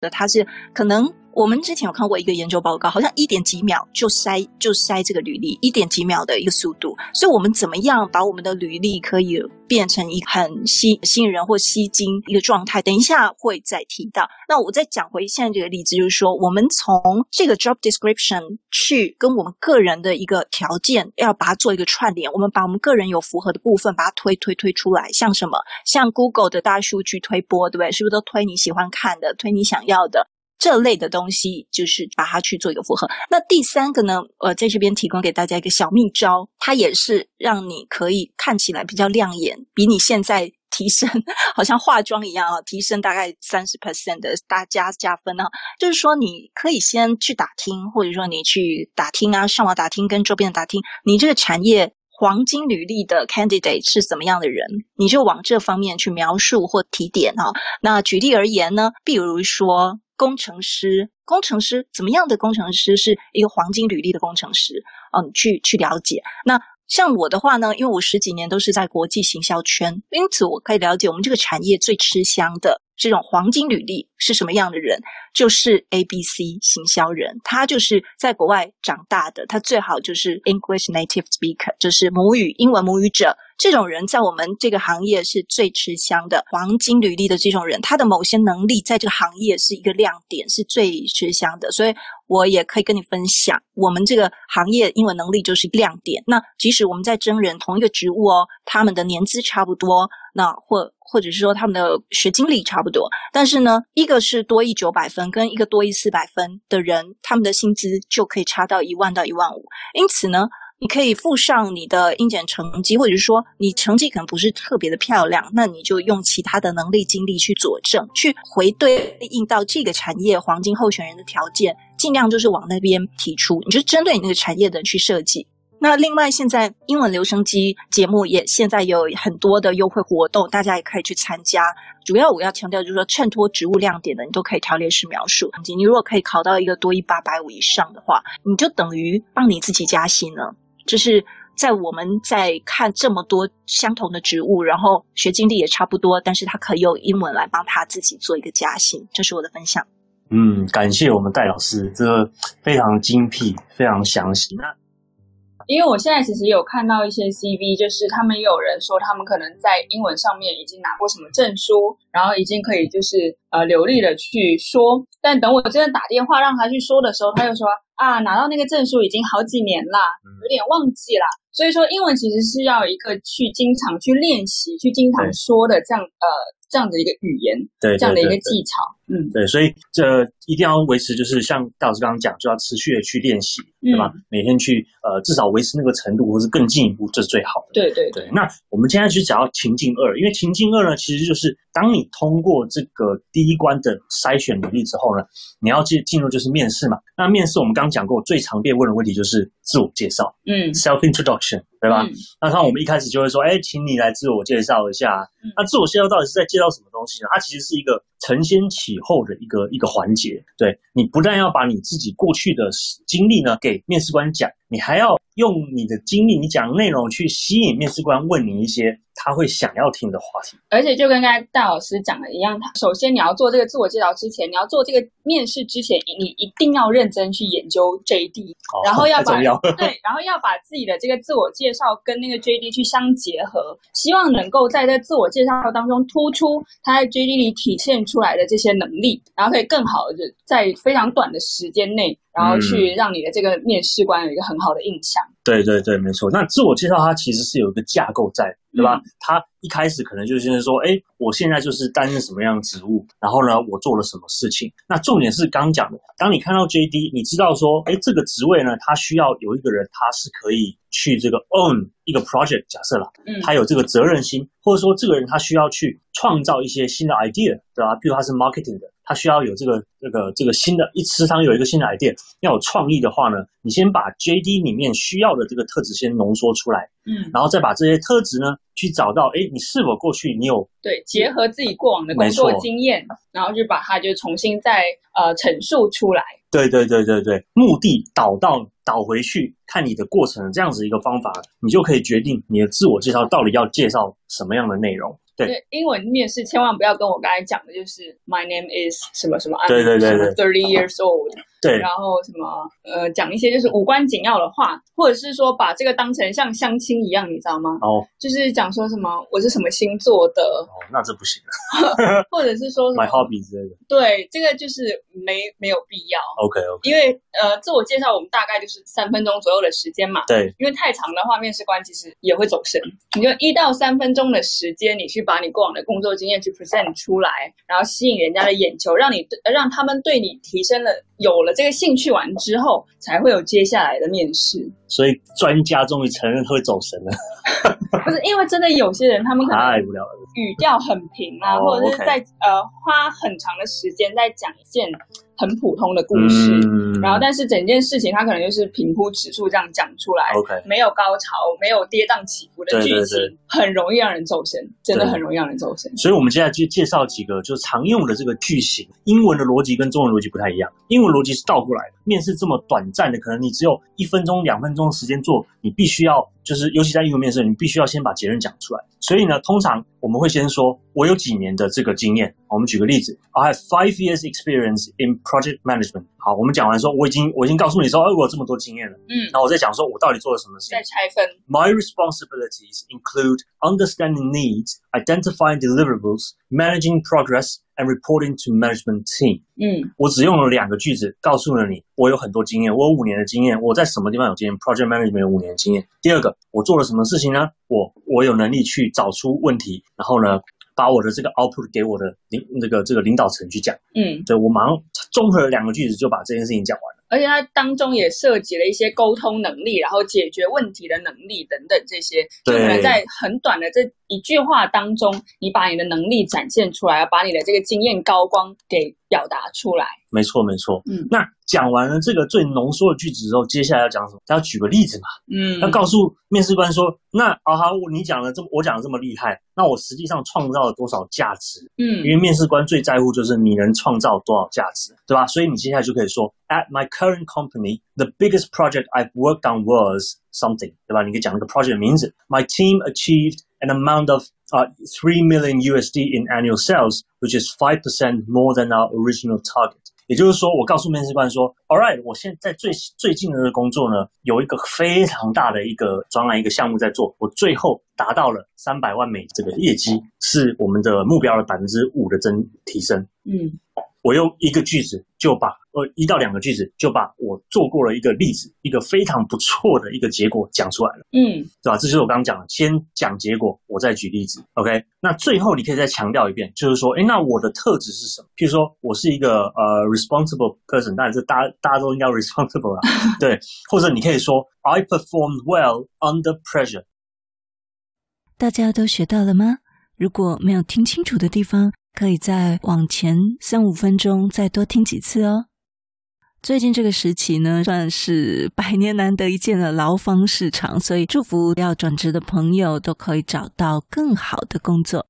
的，它是可能。我们之前有看过一个研究报告，好像一点几秒就筛就筛这个履历，一点几秒的一个速度。所以，我们怎么样把我们的履历可以变成一个很吸吸引人或吸睛一个状态？等一下会再提到。那我再讲回现在这个例子，就是说，我们从这个 job description 去跟我们个人的一个条件，要把它做一个串联。我们把我们个人有符合的部分，把它推推推出来。像什么？像 Google 的大数据推播，对不对？是不是都推你喜欢看的，推你想要的？这类的东西就是把它去做一个符合。那第三个呢？呃，在这边提供给大家一个小秘招，它也是让你可以看起来比较亮眼，比你现在提升，好像化妆一样啊，提升大概三十 percent 的大加加分啊。就是说，你可以先去打听，或者说你去打听啊，上网打听，跟周边的打听，你这个产业黄金履历的 candidate 是怎么样的人，你就往这方面去描述或提点啊。那举例而言呢，比如说。工程师，工程师怎么样的工程师是一个黄金履历的工程师？嗯，去去了解。那像我的话呢，因为我十几年都是在国际行销圈，因此我可以了解我们这个产业最吃香的这种黄金履历是什么样的人，就是 ABC 行销人，他就是在国外长大的，他最好就是 English native speaker，就是母语英文母语者。这种人在我们这个行业是最吃香的，黄金履历的这种人，他的某些能力在这个行业是一个亮点，是最吃香的。所以我也可以跟你分享，我们这个行业英文能力就是亮点。那即使我们在真人同一个职务哦，他们的年资差不多，那或或者是说他们的学经历差不多，但是呢，一个是多益九百分，跟一个多益四百分的人，他们的薪资就可以差到一万到一万五。因此呢。你可以附上你的英检成绩，或者是说你成绩可能不是特别的漂亮，那你就用其他的能力、经历去佐证，去回对应到这个产业黄金候选人的条件，尽量就是往那边提出，你就针对你那个产业的去设计。那另外，现在英文留声机节目也现在有很多的优惠活动，大家也可以去参加。主要我要强调就是说，衬托职务亮点的，你都可以条列式描述。你如果可以考到一个多一八百五以上的话，你就等于帮你自己加薪了。就是在我们在看这么多相同的植物，然后学经历也差不多，但是他可以用英文来帮他自己做一个加薪，这是我的分享。嗯，感谢我们戴老师，这个非常精辟，非常详细。那因为我现在其实有看到一些 CV，就是他们也有人说他们可能在英文上面已经拿过什么证书，然后已经可以就是呃流利的去说，但等我真的打电话让他去说的时候，他又说。啊，拿到那个证书已经好几年啦，有点忘记啦。所以说，英文其实是要一个去经常去练习、去经常说的这样呃这样的一个语言，对，这样的一个技巧。嗯，对，所以这一定要维持，就是像戴老师刚刚讲，就要持续的去练习，对吧？嗯、每天去呃至少维持那个程度，或是更进一步，这是最好的。对对对。那我们现在去讲到情境二，因为情境二呢，其实就是当你通过这个第一关的筛选履历之后呢，你要进进入就是面试嘛。那面试我们刚刚讲过，最常被问的问题就是自我介绍，嗯，self introduction，对吧？嗯、那像我们一开始就会说，哎，请你来自我介绍一下。嗯、那自我介绍到底是在介绍什么东西呢？它其实是一个承先启后的一个一个环节。对，你不但要把你自己过去的经历呢给给面试官讲，你还要用你的经历、你讲的内容去吸引面试官问你一些。他会想要听的话题，而且就跟刚才戴老师讲的一样，他首先你要做这个自我介绍之前，你要做这个面试之前，你一定要认真去研究 JD，哦，然后要把 要 对，然后要把自己的这个自我介绍跟那个 JD 去相结合，希望能够在这自我介绍当中突出他在 JD 里体现出来的这些能力，然后可以更好的在非常短的时间内。然后去让你的这个面试官有一个很好的印象。嗯、对对对，没错。那自我介绍它其实是有一个架构在，对吧？他、嗯、一开始可能就是说，哎，我现在就是担任什么样的职务，然后呢，我做了什么事情。那重点是刚讲的，当你看到 JD，你知道说，哎，这个职位呢，它需要有一个人，他是可以去这个 own 一个 project，假设了，嗯，他有这个责任心，或者说这个人他需要去创造一些新的 idea，对吧？比如他是 marketing 的。他需要有这个、这个、这个新的，一时常有一个新的 idea，要有创意的话呢，你先把 JD 里面需要的这个特质先浓缩出来，嗯，然后再把这些特质呢，去找到，哎，你是否过去你有对结合自己过往的工作经验，然后就把它就重新再呃陈述出来。对对对对对，目的导到导回去看你的过程，这样子一个方法，你就可以决定你的自我介绍到底要介绍什么样的内容。对，英文面试千万不要跟我刚才讲的，就是 My name is 什么什么，对对对对，thirty years old。对，然后什么呃，讲一些就是无关紧要的话，或者是说把这个当成像相亲一样，你知道吗？哦，就是讲说什么我是什么星座的，哦，那这不行了。或者是说 my hobby 之类的。对，这个就是没没有必要。OK OK。因为呃，自我介绍我们大概就是三分钟左右的时间嘛。对。因为太长的话，面试官其实也会走神。你就一到三分钟的时间，你去把你过往的工作经验去 present 出来，然后吸引人家的眼球，让你让他们对你提升了有了这个兴趣完之后，才会有接下来的面试。所以专家终于承认会走神了。不是因为真的有些人，他们可能太无聊了，语调很平啊，哦、或者是在.呃花很长的时间在讲一件很普通的故事，嗯、然后但是整件事情它可能就是平铺直述这样讲出来，OK，没有高潮，没有跌宕起伏的剧情，对对对，很容易让人走神，真的很容易让人走神。所以我们接下来就介绍几个就是常用的这个句型，英文的逻辑跟中文逻辑不太一样，英文逻辑是倒过来的，面试这么短暂的，可能你只有一分钟、两分钟的时间做，你必须要。就是，尤其在英文面试，你必须要先把结论讲出来。所以呢，通常我们会先说，我有几年的这个经验。我们举个例子，I have five years experience in project management。好，我们讲完说，我已经我已经告诉你说，哎，我有这么多经验了。嗯，然后我再讲说我到底做了什么事情。再拆分。My responsibilities include understanding needs, identifying deliverables, managing progress, and reporting to management team。嗯，我只用了两个句子告诉了你，我有很多经验，我有五年的经验，我在什么地方有经验？Project management 有五年的经验。第二个，我做了什么事情呢？我我有能力去找出问题，然后呢，把我的这个 output 给我的领那个这个领导层去讲，嗯，所以我马上综合了两个句子就把这件事情讲完了。而且它当中也涉及了一些沟通能力，然后解决问题的能力等等这些，就可能在很短的这一句话当中，你把你的能力展现出来，把你的这个经验高光给表达出来。没错，没错。嗯，那讲完了这个最浓缩的句子之后，接下来要讲什么？他要举个例子嘛。嗯，要告诉面试官说，那啊哈，你讲的这么，我讲的这么厉害，那我实际上创造了多少价值？嗯，因为面试官最在乎就是你能创造多少价值，对吧？所以你接下来就可以说，At my current company, the biggest project I've worked on was something，对吧？你可以讲那个 project 的名字。My team achieved an amount of uh three million USD in annual sales, which is five percent more than our original target. 也就是说，我告诉面试官说，All right，我现在最最近的这个工作呢，有一个非常大的一个专栏一个项目在做，我最后达到了三百万美这个业绩，是我们的目标的百分之五的增提升。嗯。我用一个句子就把呃一到两个句子就把我做过了一个例子，一个非常不错的一个结果讲出来了，嗯，对吧？这就是我刚刚讲的，先讲结果，我再举例子，OK？那最后你可以再强调一遍，就是说，哎，那我的特质是什么？譬如说我是一个呃 responsible person，当然这大家大家都应该 responsible 啦，对，或者你可以说 I performed well under pressure。大家都学到了吗？如果没有听清楚的地方，可以再往前三五分钟，再多听几次哦。最近这个时期呢，算是百年难得一见的劳方市场，所以祝福要转职的朋友都可以找到更好的工作。